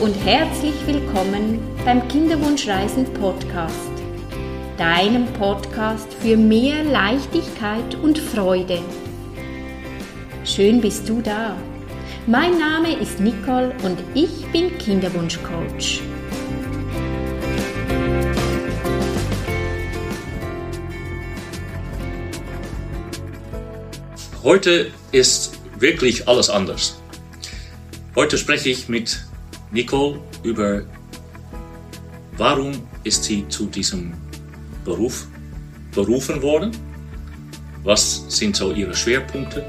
und herzlich willkommen beim Kinderwunschreisen Podcast, deinem Podcast für mehr Leichtigkeit und Freude. Schön bist du da. Mein Name ist Nicole und ich bin Kinderwunschcoach. Heute ist wirklich alles anders. Heute spreche ich mit Nicole über, warum ist sie zu diesem Beruf berufen worden, was sind so ihre Schwerpunkte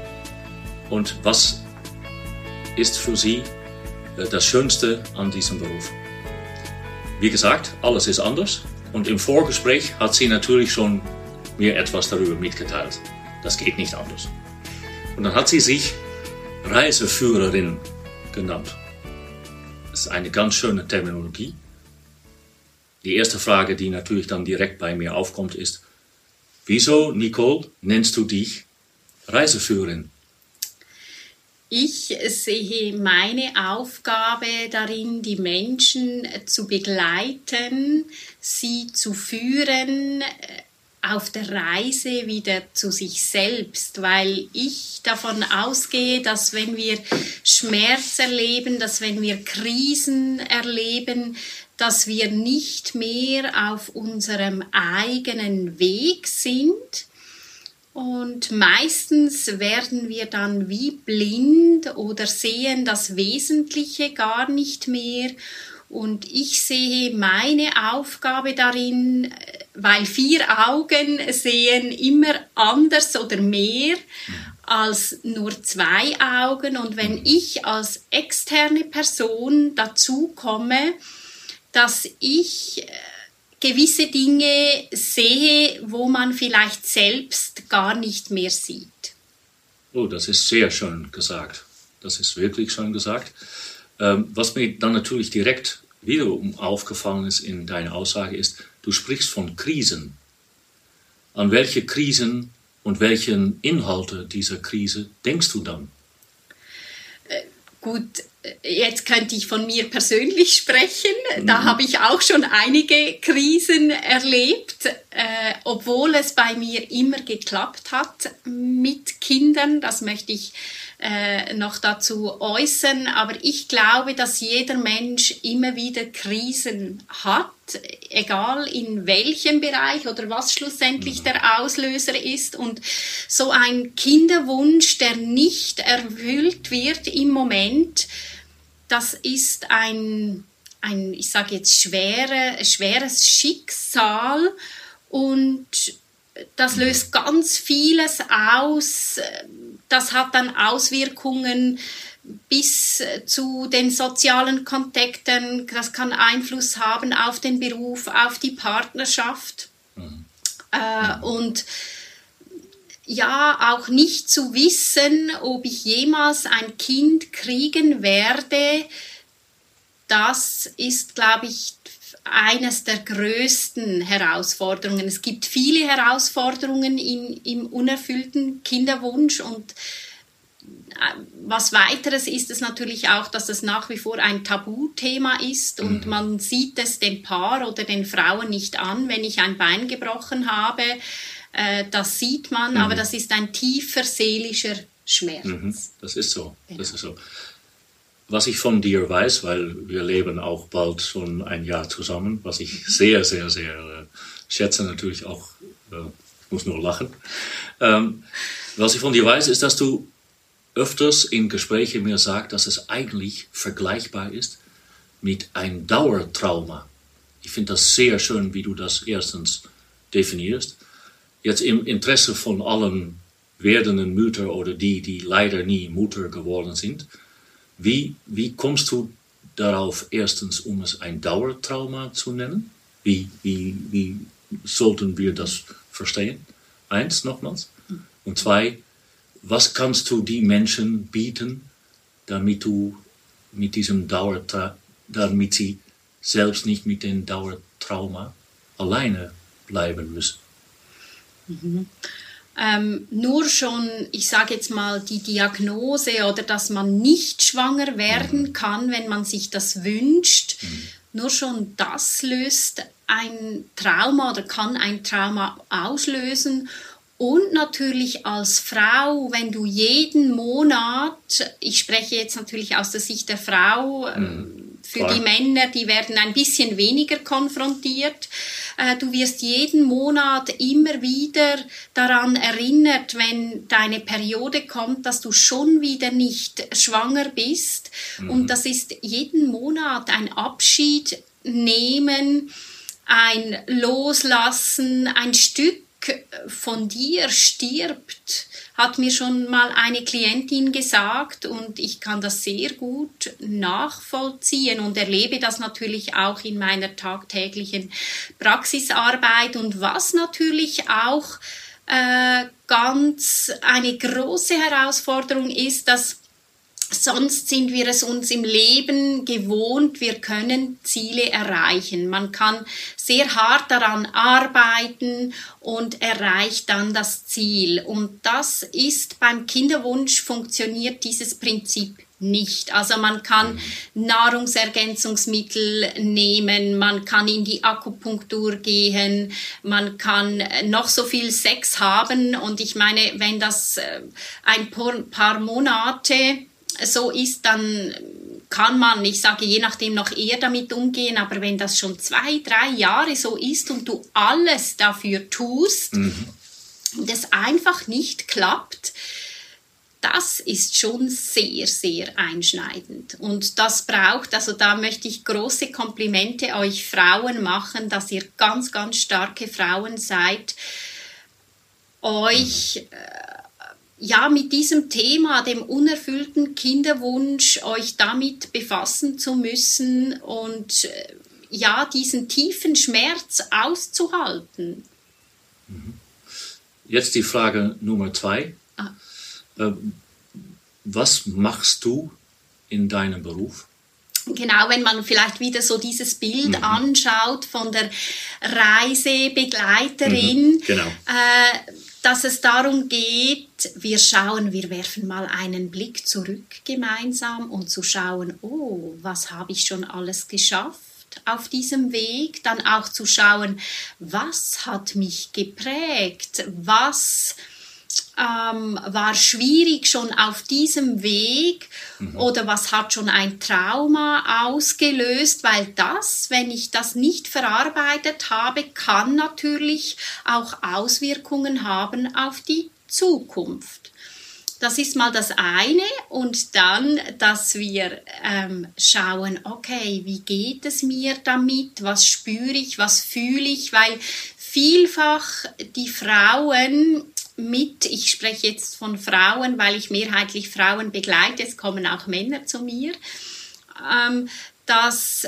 und was ist für sie äh, das Schönste an diesem Beruf. Wie gesagt, alles ist anders und im Vorgespräch hat sie natürlich schon mir etwas darüber mitgeteilt. Das geht nicht anders. Und dann hat sie sich Reiseführerin genannt. Ist eine ganz schöne Terminologie. Die erste Frage, die natürlich dann direkt bei mir aufkommt, ist, wieso, Nicole, nennst du dich Reiseführerin? Ich sehe meine Aufgabe darin, die Menschen zu begleiten, sie zu führen, auf der Reise wieder zu sich selbst, weil ich davon ausgehe, dass wenn wir Schmerz erleben, dass wenn wir Krisen erleben, dass wir nicht mehr auf unserem eigenen Weg sind. Und meistens werden wir dann wie blind oder sehen das Wesentliche gar nicht mehr. Und ich sehe meine Aufgabe darin, weil vier Augen sehen immer anders oder mehr als nur zwei Augen. Und wenn mhm. ich als externe Person dazu komme, dass ich äh, gewisse Dinge sehe, wo man vielleicht selbst gar nicht mehr sieht. Oh, das ist sehr schön gesagt. Das ist wirklich schön gesagt. Ähm, was mir dann natürlich direkt wiederum aufgefallen ist in deiner Aussage ist, du sprichst von Krisen. An welche Krisen und welchen Inhalte dieser Krise denkst du dann? Äh, gut, äh, jetzt könnte ich von mir persönlich sprechen. Da mhm. habe ich auch schon einige Krisen erlebt, äh, obwohl es bei mir immer geklappt hat mit Kindern. Das möchte ich äh, noch dazu äußern. Aber ich glaube, dass jeder Mensch immer wieder Krisen hat, egal in welchem Bereich oder was schlussendlich mhm. der Auslöser ist. Und so ein Kinderwunsch, der nicht erfüllt wird im Moment, das ist ein, ein ich sage jetzt, schwere, schweres Schicksal und das löst ganz vieles aus. Das hat dann Auswirkungen bis zu den sozialen Kontakten. Das kann Einfluss haben auf den Beruf, auf die Partnerschaft. Mhm. Äh, und ja, auch nicht zu wissen, ob ich jemals ein Kind kriegen werde, das ist, glaube ich, eines der größten Herausforderungen. Es gibt viele Herausforderungen in, im unerfüllten Kinderwunsch und äh, was weiteres ist es natürlich auch, dass es nach wie vor ein Tabuthema ist und mhm. man sieht es dem Paar oder den Frauen nicht an, wenn ich ein Bein gebrochen habe. Äh, das sieht man, mhm. aber das ist ein tiefer seelischer Schmerz. Mhm. Das ist so. Genau. Das ist so was ich von dir weiß, weil wir leben auch bald schon ein Jahr zusammen, was ich sehr, sehr, sehr äh, schätze, natürlich auch, äh, ich muss nur lachen. Ähm, was ich von dir weiß, ist, dass du öfters in Gesprächen mir sagst, dass es eigentlich vergleichbar ist mit einem Dauertrauma. Ich finde das sehr schön, wie du das erstens definierst. Jetzt im Interesse von allen werdenden Mütter oder die, die leider nie Mutter geworden sind, wie, wie kommst du darauf, erstens, um es ein Dauertrauma zu nennen? Wie, wie, wie sollten wir das verstehen? Eins, nochmals. Und zwei, was kannst du die Menschen bieten, damit du mit diesem Dauertrauma, damit sie selbst nicht mit dem Dauertrauma alleine bleiben müssen? Mhm. Ähm, nur schon, ich sage jetzt mal, die Diagnose oder dass man nicht schwanger werden mhm. kann, wenn man sich das wünscht, mhm. nur schon das löst ein Trauma oder kann ein Trauma auslösen. Und natürlich als Frau, wenn du jeden Monat, ich spreche jetzt natürlich aus der Sicht der Frau, mhm. Für Klar. die Männer, die werden ein bisschen weniger konfrontiert. Äh, du wirst jeden Monat immer wieder daran erinnert, wenn deine Periode kommt, dass du schon wieder nicht schwanger bist. Mhm. Und das ist jeden Monat ein Abschied nehmen, ein Loslassen, ein Stück von dir stirbt hat mir schon mal eine Klientin gesagt und ich kann das sehr gut nachvollziehen und erlebe das natürlich auch in meiner tagtäglichen Praxisarbeit und was natürlich auch äh, ganz eine große Herausforderung ist, dass Sonst sind wir es uns im Leben gewohnt, wir können Ziele erreichen. Man kann sehr hart daran arbeiten und erreicht dann das Ziel. Und das ist beim Kinderwunsch funktioniert dieses Prinzip nicht. Also man kann Nahrungsergänzungsmittel nehmen, man kann in die Akupunktur gehen, man kann noch so viel Sex haben und ich meine, wenn das äh, ein paar Monate so ist, dann kann man, ich sage je nachdem noch eher damit umgehen, aber wenn das schon zwei, drei Jahre so ist und du alles dafür tust mhm. und es einfach nicht klappt, das ist schon sehr, sehr einschneidend. Und das braucht, also da möchte ich große Komplimente euch Frauen machen, dass ihr ganz, ganz starke Frauen seid, euch äh, ja, mit diesem Thema, dem unerfüllten Kinderwunsch, euch damit befassen zu müssen und äh, ja, diesen tiefen Schmerz auszuhalten. Mhm. Jetzt die Frage Nummer zwei. Ah. Ähm, was machst du in deinem Beruf? Genau, wenn man vielleicht wieder so dieses Bild mhm. anschaut von der Reisebegleiterin. Mhm, genau. Äh, dass es darum geht, wir schauen, wir werfen mal einen Blick zurück gemeinsam und zu schauen, oh, was habe ich schon alles geschafft? auf diesem Weg, dann auch zu schauen, was hat mich geprägt, was ähm, war schwierig schon auf diesem Weg mhm. oder was hat schon ein Trauma ausgelöst, weil das, wenn ich das nicht verarbeitet habe, kann natürlich auch Auswirkungen haben auf die Zukunft. Das ist mal das eine. Und dann, dass wir ähm, schauen, okay, wie geht es mir damit, was spüre ich, was fühle ich, weil vielfach die Frauen mit, ich spreche jetzt von Frauen, weil ich mehrheitlich Frauen begleite, es kommen auch Männer zu mir, ähm, dass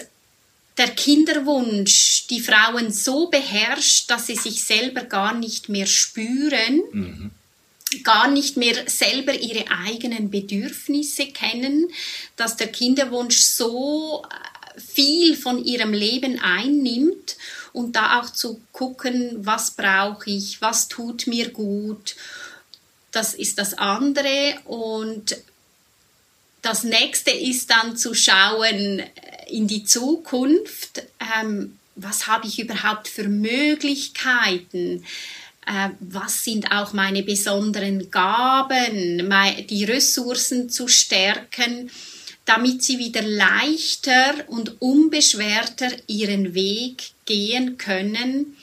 der Kinderwunsch die Frauen so beherrscht, dass sie sich selber gar nicht mehr spüren, mhm. gar nicht mehr selber ihre eigenen Bedürfnisse kennen, dass der Kinderwunsch so äh, viel von ihrem Leben einnimmt und da auch zu gucken, was brauche ich, was tut mir gut. Das ist das andere und das nächste ist dann zu schauen äh, in die Zukunft, ähm, was habe ich überhaupt für Möglichkeiten, äh, was sind auch meine besonderen Gaben, die Ressourcen zu stärken damit sie wieder leichter und unbeschwerter ihren Weg gehen können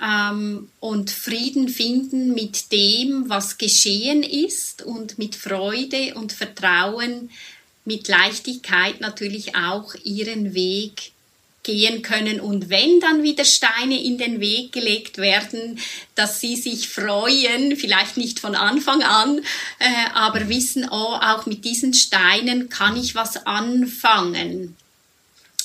ähm, und Frieden finden mit dem, was geschehen ist und mit Freude und Vertrauen, mit Leichtigkeit natürlich auch ihren Weg gehen können und wenn dann wieder Steine in den Weg gelegt werden, dass sie sich freuen, vielleicht nicht von Anfang an, äh, aber wissen, oh, auch mit diesen Steinen kann ich was anfangen.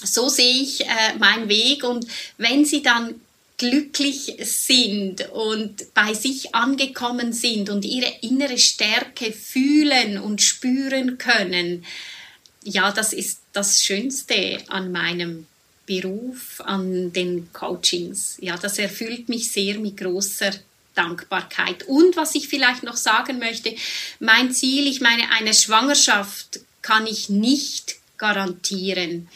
So sehe ich äh, meinen Weg und wenn sie dann glücklich sind und bei sich angekommen sind und ihre innere Stärke fühlen und spüren können, ja, das ist das Schönste an meinem Beruf, an den Coachings. Ja, das erfüllt mich sehr mit großer Dankbarkeit. Und was ich vielleicht noch sagen möchte, mein Ziel, ich meine, eine Schwangerschaft kann ich nicht garantieren.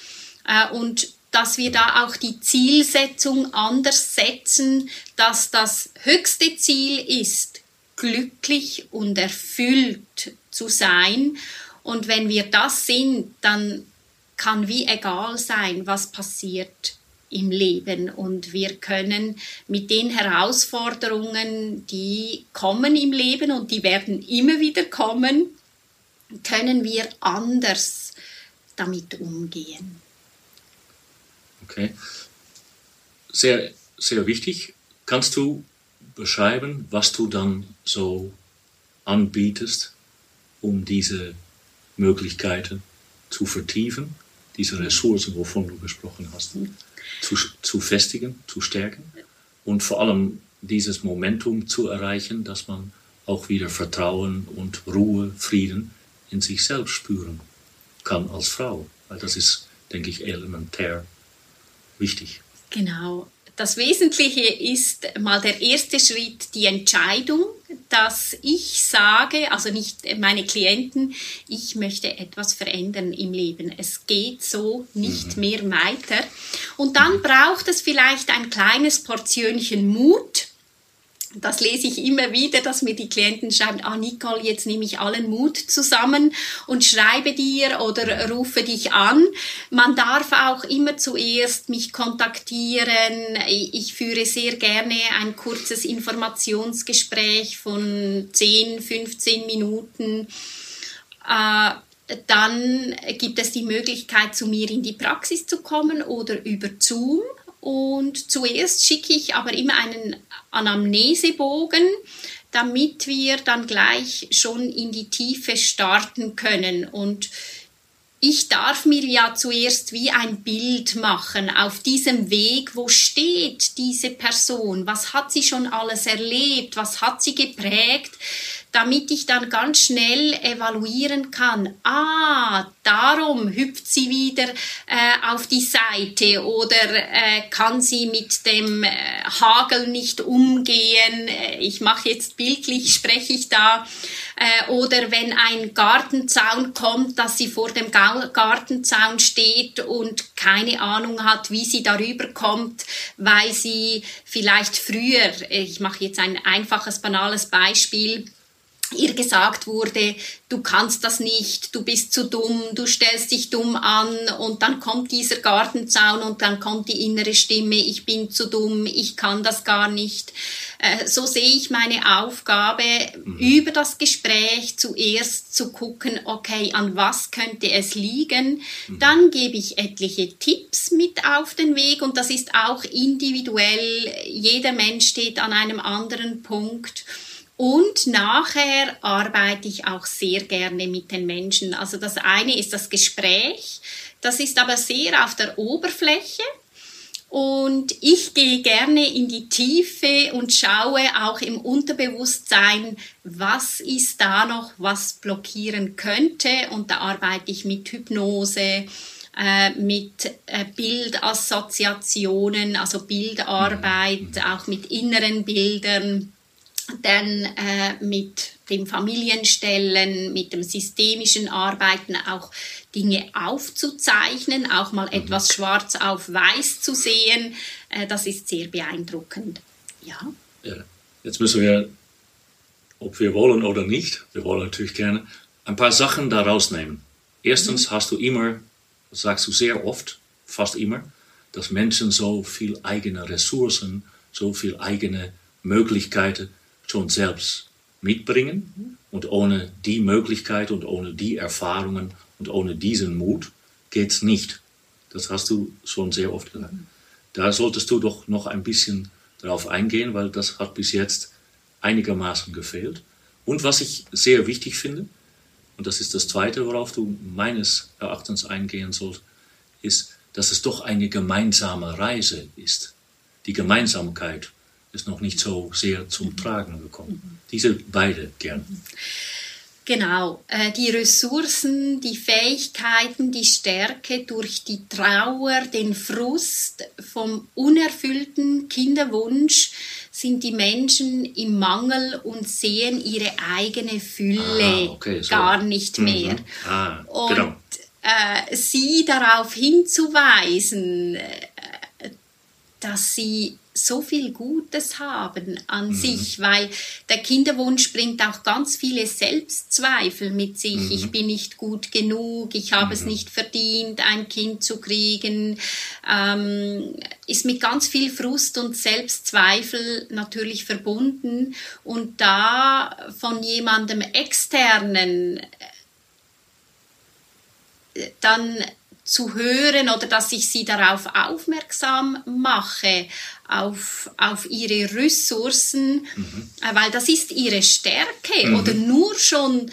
Äh, und dass wir da auch die Zielsetzung anders setzen, dass das höchste Ziel ist, glücklich und erfüllt zu sein. Und wenn wir das sind, dann kann wie egal sein, was passiert im Leben. Und wir können mit den Herausforderungen, die kommen im Leben und die werden immer wieder kommen, können wir anders damit umgehen. Okay. Sehr, sehr wichtig. Kannst du beschreiben, was du dann so anbietest, um diese Möglichkeiten zu vertiefen, diese Ressourcen, wovon du gesprochen hast, zu, zu festigen, zu stärken und vor allem dieses Momentum zu erreichen, dass man auch wieder Vertrauen und Ruhe, Frieden in sich selbst spüren kann als Frau. Weil das ist, denke ich, elementär wichtig. Genau. Das Wesentliche ist mal der erste Schritt, die Entscheidung, dass ich sage, also nicht meine Klienten, ich möchte etwas verändern im Leben. Es geht so nicht mhm. mehr weiter. Und dann mhm. braucht es vielleicht ein kleines Portionchen Mut, das lese ich immer wieder, dass mir die Klienten schreiben, ah Nicole, jetzt nehme ich allen Mut zusammen und schreibe dir oder rufe dich an. Man darf auch immer zuerst mich kontaktieren. Ich führe sehr gerne ein kurzes Informationsgespräch von 10, 15 Minuten. Äh, dann gibt es die Möglichkeit, zu mir in die Praxis zu kommen oder über Zoom. Und zuerst schicke ich aber immer einen Anamnesebogen, damit wir dann gleich schon in die Tiefe starten können. Und ich darf mir ja zuerst wie ein Bild machen auf diesem Weg, wo steht diese Person, was hat sie schon alles erlebt, was hat sie geprägt, damit ich dann ganz schnell evaluieren kann, ah, darum hüpft sie wieder äh, auf die Seite oder äh, kann sie mit dem äh, Hagel nicht umgehen. Äh, ich mache jetzt bildlich, spreche ich da. Äh, oder wenn ein Gartenzaun kommt, dass sie vor dem Gartenzaun steht und keine Ahnung hat, wie sie darüber kommt, weil sie vielleicht früher, ich mache jetzt ein einfaches, banales Beispiel, ihr gesagt wurde, du kannst das nicht, du bist zu dumm, du stellst dich dumm an und dann kommt dieser Gartenzaun und dann kommt die innere Stimme, ich bin zu dumm, ich kann das gar nicht. Äh, so sehe ich meine Aufgabe, mhm. über das Gespräch zuerst zu gucken, okay, an was könnte es liegen. Mhm. Dann gebe ich etliche Tipps mit auf den Weg und das ist auch individuell. Jeder Mensch steht an einem anderen Punkt. Und nachher arbeite ich auch sehr gerne mit den Menschen. Also das eine ist das Gespräch, das ist aber sehr auf der Oberfläche. Und ich gehe gerne in die Tiefe und schaue auch im Unterbewusstsein, was ist da noch, was blockieren könnte. Und da arbeite ich mit Hypnose, äh, mit äh, Bildassoziationen, also Bildarbeit, mhm. auch mit inneren Bildern dann äh, mit dem Familienstellen, mit dem systemischen Arbeiten auch Dinge aufzuzeichnen, auch mal mhm. etwas schwarz auf weiß zu sehen, äh, das ist sehr beeindruckend. Ja. ja. Jetzt müssen wir, ob wir wollen oder nicht, wir wollen natürlich gerne, ein paar Sachen da rausnehmen. Erstens mhm. hast du immer, sagst du sehr oft, fast immer, dass Menschen so viel eigene Ressourcen, so viel eigene Möglichkeiten schon selbst mitbringen. Und ohne die Möglichkeit und ohne die Erfahrungen und ohne diesen Mut geht es nicht. Das hast du schon sehr oft gesagt. Da solltest du doch noch ein bisschen darauf eingehen, weil das hat bis jetzt einigermaßen gefehlt. Und was ich sehr wichtig finde, und das ist das Zweite, worauf du meines Erachtens eingehen sollst, ist, dass es doch eine gemeinsame Reise ist. Die Gemeinsamkeit ist noch nicht so sehr zum Tragen gekommen. Diese beide gern. Genau, äh, die Ressourcen, die Fähigkeiten, die Stärke durch die Trauer, den Frust vom unerfüllten Kinderwunsch sind die Menschen im Mangel und sehen ihre eigene Fülle ah, okay, so. gar nicht mehr. Mhm. Ah, und genau. äh, sie darauf hinzuweisen, äh, dass sie so viel Gutes haben an mhm. sich, weil der Kinderwunsch bringt auch ganz viele Selbstzweifel mit sich. Mhm. Ich bin nicht gut genug, ich habe mhm. es nicht verdient, ein Kind zu kriegen. Ähm, ist mit ganz viel Frust und Selbstzweifel natürlich verbunden. Und da von jemandem externen äh, dann zu hören oder dass ich sie darauf aufmerksam mache, auf, auf ihre Ressourcen, mhm. Weil das ist ihre Stärke mhm. oder nur schon,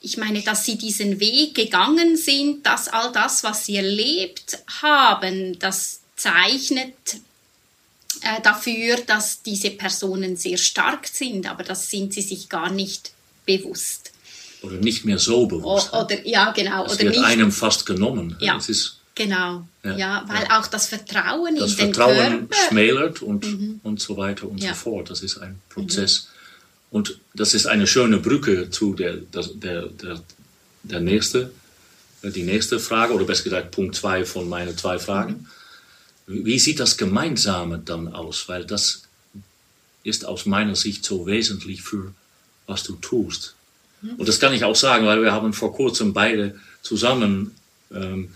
ich meine, dass sie diesen Weg gegangen sind, dass all das, was sie erlebt haben, das zeichnet äh, dafür, dass diese Personen sehr stark sind, aber das sind sie sich gar nicht bewusst oder nicht mehr so bewusst. O, oder, ja, genau. Es oder wird nicht. einem fast genommen. Ja, es ist, genau. Ja, ja weil ja. auch das Vertrauen das in Vertrauen den Körper... schmälert und, mhm. und so weiter und so fort. Das ist ein Prozess. Mhm. Und das ist eine schöne Brücke zu der, der, der, der nächste, äh, die nächste Frage, oder besser gesagt Punkt 2 von meinen zwei Fragen. Mhm. Wie sieht das Gemeinsame dann aus? Weil das ist aus meiner Sicht so wesentlich für was du tust. Und das kann ich auch sagen, weil wir haben vor kurzem beide zusammen ähm,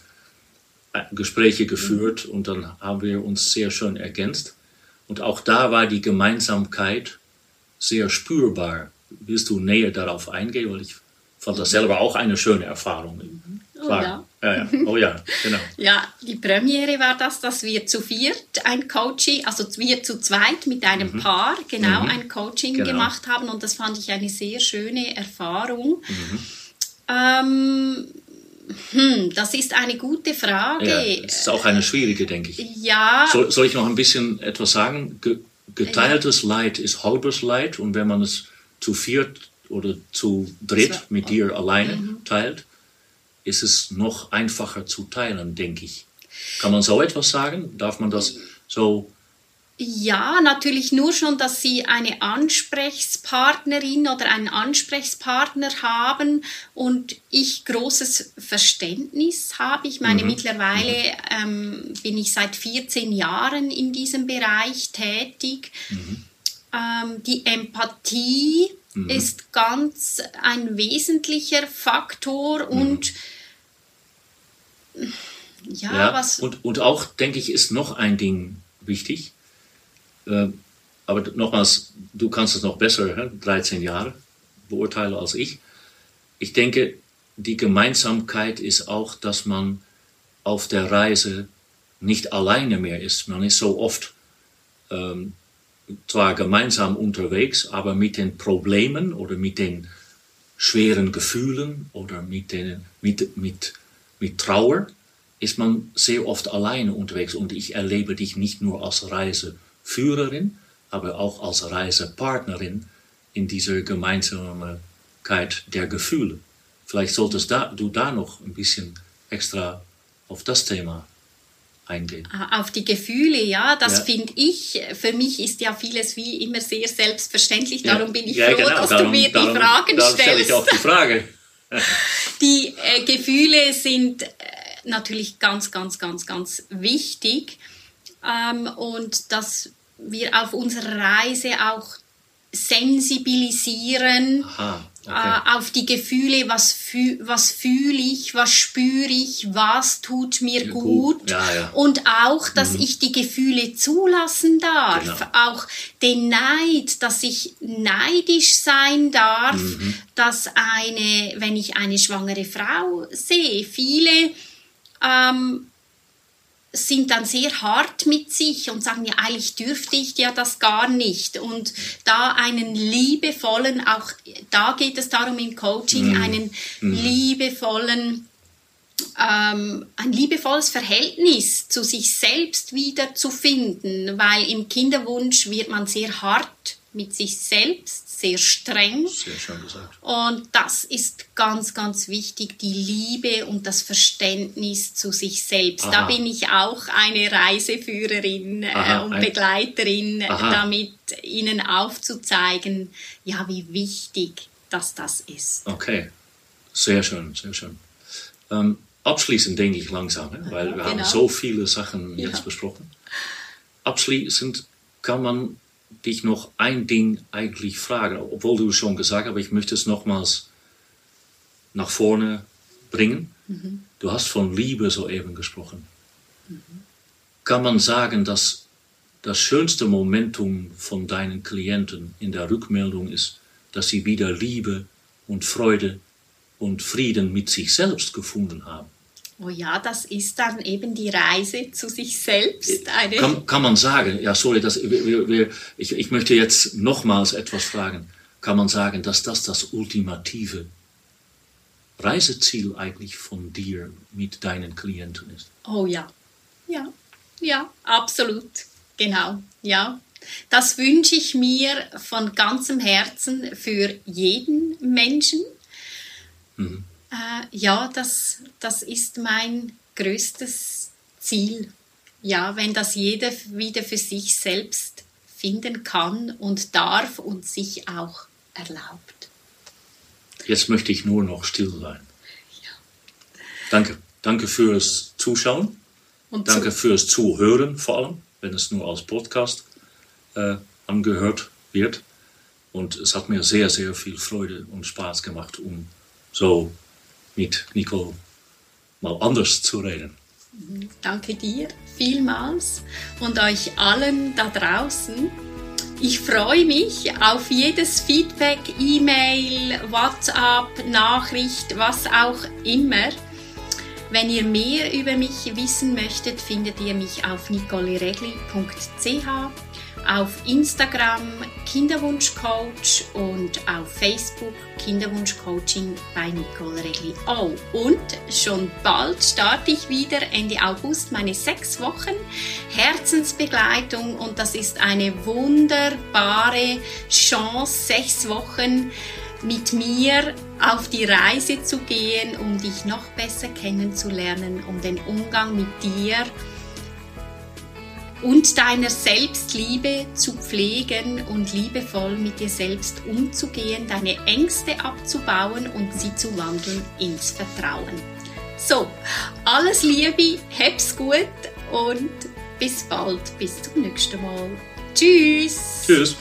Gespräche geführt und dann haben wir uns sehr schön ergänzt. Und auch da war die Gemeinsamkeit sehr spürbar. Willst du näher darauf eingehen? Weil ich fand das selber auch eine schöne Erfahrung. Oh ja. Oh ja, genau. ja, die Premiere war das, dass wir zu viert ein Coaching, also wir zu zweit mit einem mhm. Paar, genau, mhm. ein Coaching genau. gemacht haben und das fand ich eine sehr schöne Erfahrung. Mhm. Ähm, hm, das ist eine gute Frage. Ja, das ist auch eine schwierige, denke ich. Ja. Soll, soll ich noch ein bisschen etwas sagen? geteiltes ja. Leid ist halbes Leid und wenn man es zu viert oder zu dritt mit dir alleine mhm. teilt, ist es noch einfacher zu teilen, denke ich. Kann man so etwas sagen? Darf man das so? Ja, natürlich nur schon, dass Sie eine Ansprechpartnerin oder einen Ansprechpartner haben und ich großes Verständnis habe. Ich meine, mhm. mittlerweile ähm, bin ich seit 14 Jahren in diesem Bereich tätig. Mhm. Ähm, die Empathie mhm. ist ganz ein wesentlicher Faktor und ja, ja, was. Und, und auch, denke ich, ist noch ein Ding wichtig. Äh, aber nochmals, du kannst es noch besser, 13 Jahre beurteilen als ich. Ich denke, die Gemeinsamkeit ist auch, dass man auf der Reise nicht alleine mehr ist. Man ist so oft ähm, zwar gemeinsam unterwegs, aber mit den Problemen oder mit den schweren Gefühlen oder mit, den, mit, mit mit Trauer ist man sehr oft alleine unterwegs und ich erlebe dich nicht nur als Reiseführerin, aber auch als Reisepartnerin in dieser Gemeinsamkeit der Gefühle. Vielleicht solltest du da noch ein bisschen extra auf das Thema eingehen. Ah, auf die Gefühle, ja, das ja. finde ich, für mich ist ja vieles wie immer sehr selbstverständlich, darum bin ich ja, froh, genau. dass darum, du mir darum, die Fragen darum stellst. stelle ich auch die Frage. die äh, Gefühle sind äh, natürlich ganz, ganz, ganz, ganz wichtig ähm, und dass wir auf unserer Reise auch sensibilisieren Aha, okay. äh, auf die Gefühle, was, füh was fühle ich, was spüre ich, was tut mir ja, gut, gut. Ja, ja. und auch, dass mhm. ich die Gefühle zulassen darf, genau. auch den Neid, dass ich neidisch sein darf, mhm. dass eine, wenn ich eine schwangere Frau sehe, viele ähm, sind dann sehr hart mit sich und sagen, ja, eigentlich dürfte ich ja das gar nicht. Und da einen liebevollen, auch da geht es darum im Coaching, mhm. einen mhm. liebevollen, ähm, ein liebevolles Verhältnis zu sich selbst wieder zu finden, weil im Kinderwunsch wird man sehr hart mit sich selbst sehr streng. Sehr schön gesagt. Und das ist ganz, ganz wichtig, die Liebe und das Verständnis zu sich selbst. Aha. Da bin ich auch eine Reiseführerin äh, Aha, und Begleiterin, äh, Aha. damit ihnen aufzuzeigen, ja, wie wichtig dass das ist. Okay, sehr schön, sehr schön. Ähm, abschließend denke ich langsam, ne? weil wir haben genau. so viele Sachen jetzt Ja. besprochen. Abschließend kann man dich noch ein Ding eigentlich fragen, obwohl du es schon gesagt hast, aber ich möchte es nochmals nach vorne bringen. Du hast von Liebe soeben gesprochen. Kann man sagen, dass das schönste Momentum von deinen Klienten in der Rückmeldung ist, dass sie wieder Liebe und Freude und Frieden mit sich selbst gefunden haben? Oh ja, das ist dann eben die Reise zu sich selbst. Eine Kann, kann man sagen, ja, sorry, das, wir- wir, ich, ich möchte jetzt nochmals etwas fragen. Kann man sagen, dass das das ultimative Reiseziel eigentlich von dir mit deinen Klienten ist? Oh ja, ja, ja, absolut, genau, ja. Das wünsche ich mir von ganzem Herzen für jeden Menschen. Mhm. Äh, ja, das, das ist mein größtes Ziel. Ja, wenn das jeder wieder für sich selbst finden kann und darf und sich auch erlaubt. Jetzt möchte ich nur noch still sein. Danke. Danke fürs Zuschauen. Und Danke zu, fürs Zuhören vor allem, wenn es nur als Podcast äh, angehört wird. Und es hat mir sehr, sehr viel Freude und Spaß gemacht, um so mit Nicole mal anders zu reden. Danke dir vielmals und euch allen da draußen. Ich freue mich auf jedes Feedback, E-Mail, WhatsApp, Nachricht, was auch immer. Wenn ihr mehr über mich wissen möchtet, findet ihr mich auf nicoleregli.ch, auf Instagram Kinderwunschcoach und auf Facebook Kinderwunschcoaching bei Nicole Regli. Oh, und schon bald starte ich wieder Ende August meine sechs Wochen Herzensbegleitung und das ist eine wunderbare Chance, sechs Wochen mit mir auf die Reise zu gehen, um dich noch besser kennenzulernen, um den Umgang mit dir und deiner Selbstliebe zu pflegen und liebevoll mit dir selbst umzugehen, deine Ängste abzubauen und sie zu wandeln ins Vertrauen. So, alles Liebe, hab's gut und bis bald, bis zum nächsten Mal. Tschüss! Tschüss.